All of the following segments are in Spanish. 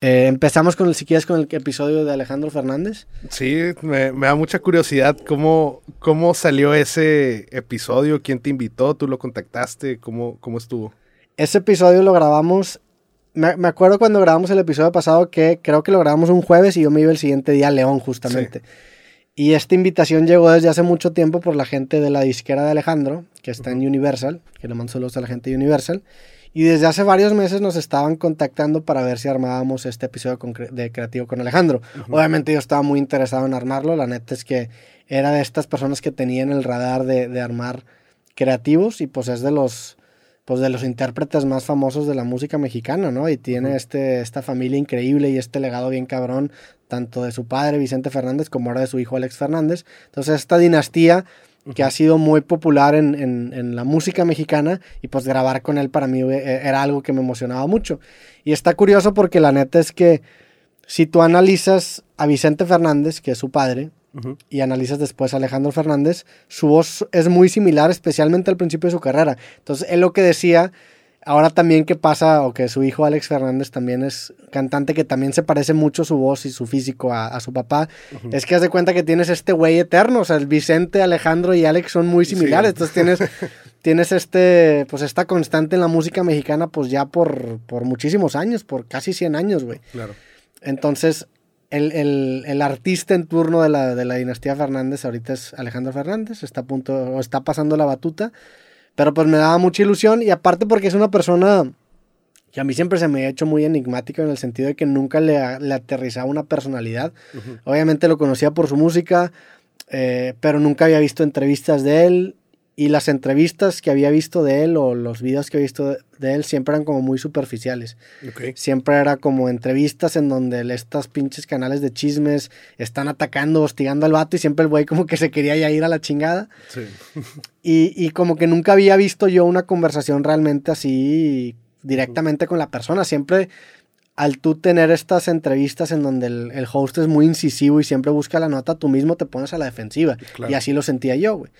Eh, empezamos con el, si quieres, con el episodio de Alejandro Fernández. Sí, me, da mucha curiosidad cómo, cómo salió ese episodio, quién te invitó, tú lo contactaste, cómo, cómo estuvo. Ese episodio lo grabamos, me, acuerdo cuando grabamos el episodio pasado que creo que lo grabamos un jueves y yo me iba el siguiente día a León justamente. Y esta invitación llegó desde hace mucho tiempo por la gente de la disquera de Alejandro, que está en Universal, que le mando saludos a la gente de Universal. Y desde hace varios meses nos estaban contactando para ver si armábamos este episodio de Creativo con Alejandro. Obviamente yo estaba muy interesado en armarlo. La neta es que era de estas personas que tenían el radar de, de armar creativos y pues es de los pues de los intérpretes más famosos de la música mexicana, ¿no? Y tiene este, esta familia increíble y este legado bien cabrón, tanto de su padre Vicente Fernández como ahora de su hijo Alex Fernández. Entonces esta dinastía que ha sido muy popular en, en, la música mexicana y pues grabar con él para mí eh, era algo que me emocionaba mucho. Y está curioso porque la neta es que si tú analizas a Vicente Fernández, que es su padre, y analizas después a Alejandro Fernández, su voz es muy similar, especialmente al principio de su carrera. Entonces, él lo que decía, ahora también que pasa, o que su hijo Alex Fernández también es cantante, que también se parece mucho su voz y su físico a, su papá, es que haz de cuenta que tienes este güey eterno, o sea, el Vicente, Alejandro y Alex son muy similares, entonces tienes... tienes este, pues esta constante en la música mexicana, pues ya por, por muchísimos años, por casi 100 años, güey. Claro. Entonces, el, artista en turno de la, de la, dinastía Fernández ahorita es Alejandro Fernández, está a punto, o está pasando la batuta, pero pues me daba mucha ilusión y aparte porque es una persona que a mí siempre se me ha hecho muy enigmático en el sentido de que nunca le, le aterrizaba una personalidad. Obviamente lo conocía por su música, eh, pero nunca había visto entrevistas de él, y las entrevistas que había visto de él o los videos que he visto de él siempre eran como muy superficiales. Siempre era como entrevistas en donde estas pinches canales de chismes están atacando, hostigando al vato y siempre el güey como que se quería ya ir a la chingada. Sí. y, y como que nunca había visto yo una conversación realmente así directamente con la persona. Siempre al tú tener estas entrevistas en donde el, host es muy incisivo y siempre busca la nota, tú mismo te pones a la defensiva. Y así lo sentía yo, güey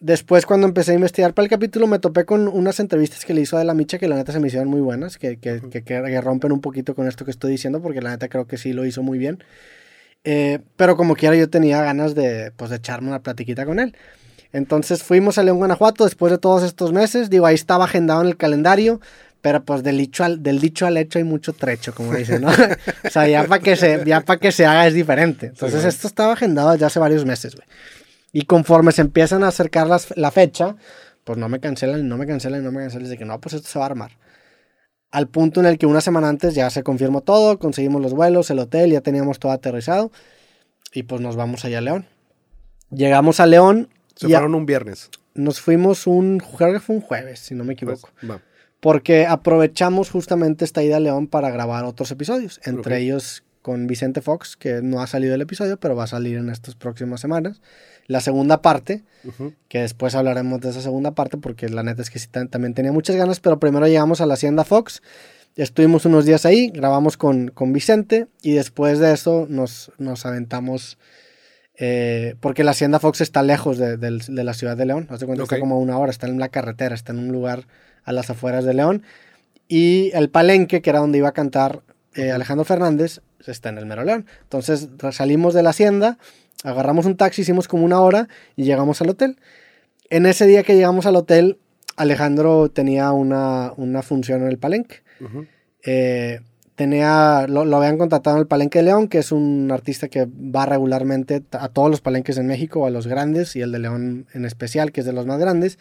después cuando empecé a investigar para el capítulo me topé con unas entrevistas que le hizo a la Micha que la neta se me hicieron muy buenas, que, que, que, rompen un poquito con esto que estoy diciendo porque la neta creo que sí lo hizo muy bien. Eh, pero como quiera yo tenía ganas de, pues, de echarme una platiquita con él. Entonces fuimos a León, Guanajuato después de todos estos meses. Digo, ahí estaba agendado en el calendario, pero pues del dicho al, del dicho al hecho hay mucho trecho, como dicen, ¿no? o sea, ya para que, se, ya que se haga es diferente. Entonces esto estaba agendado ya hace varios meses, güey. Y conforme se empiezan a acercar la fecha, pues no me cancelan, no me cancelan, no me cancelan. De que no, pues esto se va a armar. Al punto en el que una semana antes ya se confirmó todo, conseguimos los vuelos, el hotel, ya teníamos todo aterrizado. Y pues nos vamos allá a León. Llegamos a León. Se fueron un viernes. Nos fuimos un, creo que fue un jueves, si no me equivoco. Pues, Porque aprovechamos justamente esta ida a León para grabar otros episodios. Entre ellos con Vicente Fox, que no ha salido el episodio, pero va a salir en estas próximas semanas. La segunda parte, que después hablaremos de esa segunda parte porque la neta es que sí también tenía muchas ganas, pero primero llegamos a la Hacienda Fox, estuvimos unos días ahí, grabamos con, con Vicente y después de eso nos, nos aventamos, eh, porque la Hacienda Fox está lejos de, la ciudad de León, hace cuenta está como una hora, está en la carretera, está en un lugar a las afueras de León. Y el palenque, que era donde iba a cantar eh, Alejandro Fernández, está en el Mero León. Entonces salimos de la hacienda, agarramos un taxi, hicimos como una hora y llegamos al hotel. En ese día que llegamos al hotel, Alejandro tenía una, función en el palenque. Eh, tenía, lo, habían contratado en el Palenque de León, que es un artista que va regularmente a todos los palenques en México, a los grandes, y el de León en especial, que es de los más grandes.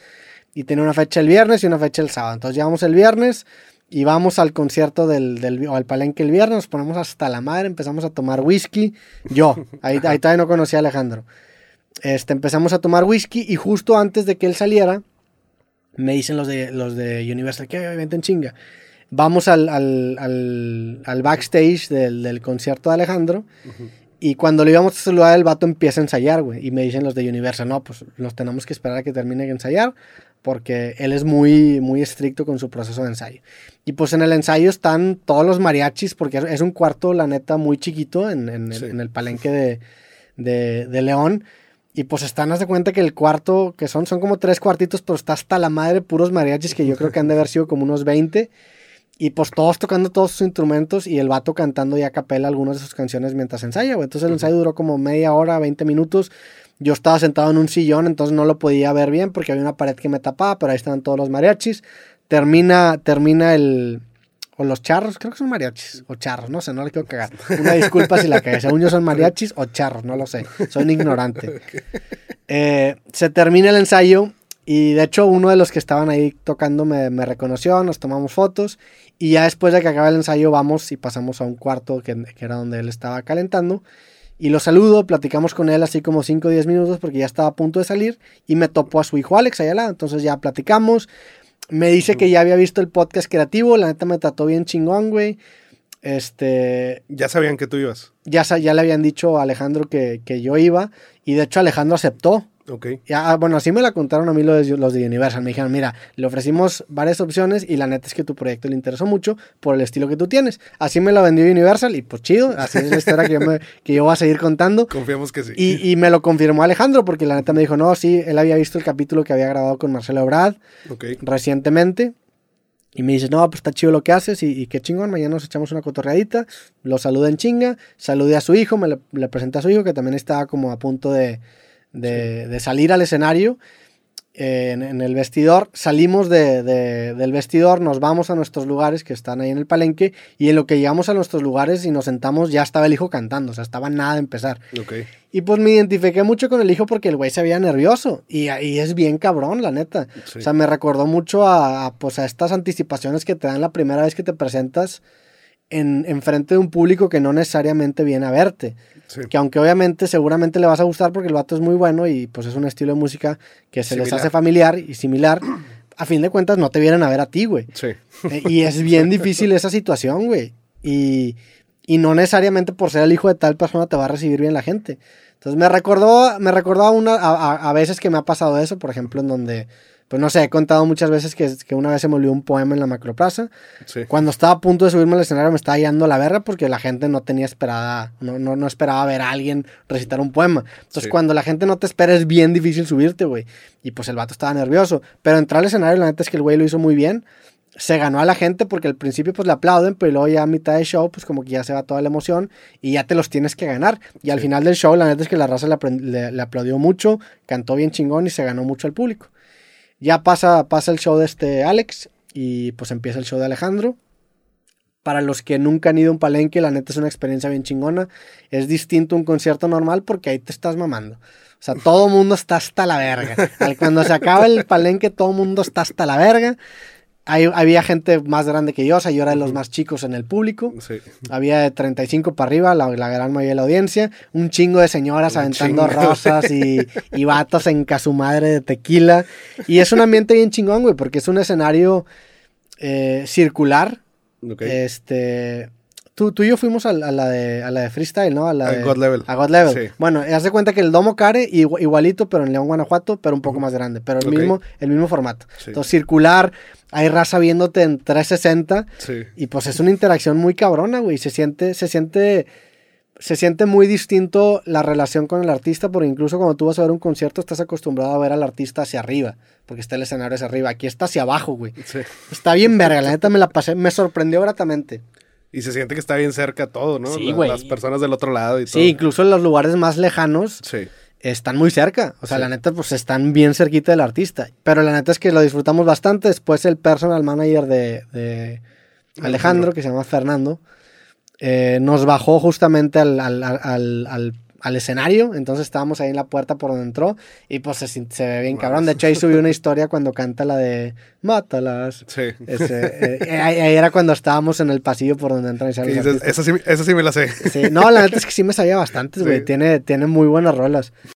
Y tiene una fecha el viernes y una fecha el sábado. Entonces llegamos el viernes, y vamos al concierto del, del, o al palenque el viernes, nos ponemos hasta la madre, empezamos a tomar whisky. Yo, ahí, ahí todavía no conocía a Alejandro. Este, empezamos a tomar whisky y justo antes de que él saliera, me dicen los de, los de Universal que obviamente en chinga. Vamos al, al, al, al backstage del, del, concierto de Alejandro. Y cuando le íbamos a saludar, el vato empieza a ensayar, güey. Y me dicen los de Universal, no, pues nos tenemos que esperar a que termine de ensayar porque él es muy, muy estricto con su proceso de ensayo. Y pues en el ensayo están todos los mariachis, porque es un cuarto, la neta, muy chiquito en, el, palenque de, de, León. Y pues están, haz de cuenta que el cuarto, que son, son como tres cuartitos, pero está hasta la madre puros mariachis, que yo creo que han de haber sido como unos 20. Y pues todos tocando todos sus instrumentos y el vato cantando ya a capela algunas de sus canciones mientras ensaya, güey. Entonces el ensayo duró como media hora, 20 minutos. Yo estaba sentado en un sillón, entonces no lo podía ver bien porque había una pared que me tapaba, pero ahí estaban todos los mariachis. Termina, termina el, o los charros, creo que son mariachis, o charros, no sé, no le quiero cagar. Una disculpa si la cagué. Según yo son mariachis o charros, no lo sé. Soy un ignorante. Eh, se termina el ensayo y de hecho uno de los que estaban ahí tocando me, me, reconoció, nos tomamos fotos y ya después de que acaba el ensayo vamos y pasamos a un cuarto que, que era donde él estaba calentando. Y lo saludo, platicamos con él así como 5 o 10 minutos porque ya estaba a punto de salir y me topó a su hijo Alex allá lado. Entonces ya platicamos. Me dice que ya había visto el podcast creativo, la neta me trató bien chingón, güey. Este. Ya sabían que tú ibas. Ya, ya le habían dicho a Alejandro que, que yo iba. Y de hecho Alejandro aceptó. Ok. Ya, ah, bueno, así me la contaron a mí los, los de Universal. Me dijeron, mira, le ofrecimos varias opciones y la neta es que tu proyecto le interesó mucho por el estilo que tú tienes. Así me la vendió Universal y pues chido, así es la historia que yo, me, que yo voy a seguir contando. Confiamos que sí. Y, y, me lo confirmó Alejandro porque la neta me dijo, no, sí, él había visto el capítulo que había grabado con Marcelo Brad okay. recientemente. Y me dice, no, pues está chido lo que haces y, y, qué chingón, mañana nos echamos una cotorreadita. Lo saluda en chinga, saludé a su hijo, me le, le presenté a su hijo que también estaba como a punto de de, sí. de salir al escenario eh, en, en, el vestidor. Salimos de, de, del vestidor, nos vamos a nuestros lugares que están ahí en el palenque y en lo que llegamos a nuestros lugares y nos sentamos ya estaba el hijo cantando, o sea, estaba nada de empezar. Okay. Y pues me identifiqué mucho con el hijo porque el güey se veía nervioso y, y, es bien cabrón, la neta. Sí. O sea, me recordó mucho a, a, pues, a estas anticipaciones que te dan la primera vez que te presentas en, en frente de un público que no necesariamente viene a verte. Sí. Que aunque obviamente seguramente le vas a gustar porque el vato es muy bueno y pues es un estilo de música que se similar. les hace familiar y similar, a fin de cuentas no te vienen a ver a ti, güey. Sí. Eh, y es bien difícil esa situación, güey. Y, y no necesariamente por ser el hijo de tal persona te va a recibir bien la gente. Entonces me recordó, me recordó a, una, a, a veces que me ha pasado eso, por ejemplo, en donde pues no sé, he contado muchas veces que, que una vez se me olvidó un poema en la macroplaza. Sí. Cuando estaba a punto de subirme al escenario me estaba yendo la verga porque la gente no tenía esperada, no, no, no esperaba ver a alguien recitar un poema. Entonces Sí. cuando la gente no te espera es bien difícil subirte, güey. Y pues el vato estaba nervioso. Pero entrar al escenario, la neta es que el güey lo hizo muy bien. Se ganó a la gente porque al principio pues le aplauden, pero luego ya a mitad de show pues como que ya se va toda la emoción y ya te los tienes que ganar. Y al Sí. final del show la neta es que la raza le- le aplaudió mucho, cantó bien chingón y se ganó mucho al público. Ya pasa, pasa el show de este Alex y pues empieza el show de Alejandro. Para los que nunca han ido a un palenque, la neta es una experiencia bien chingona. Es distinto a un concierto normal porque ahí te estás mamando. O sea, todo mundo está hasta la verga. Cuando se acaba el palenque, todo mundo está hasta la verga. Hay- había gente más grande que yo, o sea, yo era de los más chicos en el público. Sí. Había de 35 para arriba, la, la gran mayoría de la audiencia. Un chingo de señoras Un aventando chingo. rosas y, y vatos en su madre de tequila. Y es un ambiente bien chingón, güey, porque es un escenario eh, circular. Ok. Este. Tú, tú y yo fuimos a, a la de, a la de freestyle, ¿no? A la A de, God Level. A God Level. Sí. Bueno, haz de cuenta que el domo care igu- igualito, pero en León, Guanajuato, pero un poco más grande. Pero el, mismo, el mismo formato. Sí. Entonces, circular, hay raza viéndote en 360. Sí. Y pues es una interacción muy cabrona, güey. Se siente, se siente, se siente muy distinto la relación con el artista, porque incluso cuando tú vas a ver un concierto estás acostumbrado a ver al artista hacia arriba, porque está el escenario hacia arriba. Aquí está hacia abajo, güey. Sí. Está bien verga, la neta me la pasé, me sorprendió gratamente. Y se siente que está bien cerca todo, ¿no? Sí, La- güey. Las personas del otro lado y todo. Sí, incluso en los lugares más lejanos Sí. están muy cerca. O sea, Sí. la neta, pues están bien cerquita del artista. Pero la neta es que lo disfrutamos bastante. Después el personal manager de, de Alejandro, Alejandro. que se llama Fernando, eh, nos bajó justamente al, al, al, al, al escenario. Entonces estábamos ahí en la puerta por donde entró. Y pues se, se ve bien Wow. cabrón. De hecho, ahí subí una historia cuando canta la de Mátalas. Sí. Ese, eh, ahí, ahí era cuando estábamos en el pasillo por donde entran y dices, esa sí, esa sí me la sé. Sí, no, la neta es que sí me sabía bastantes, güey. Sí. Tiene, tiene muy buenas rolas.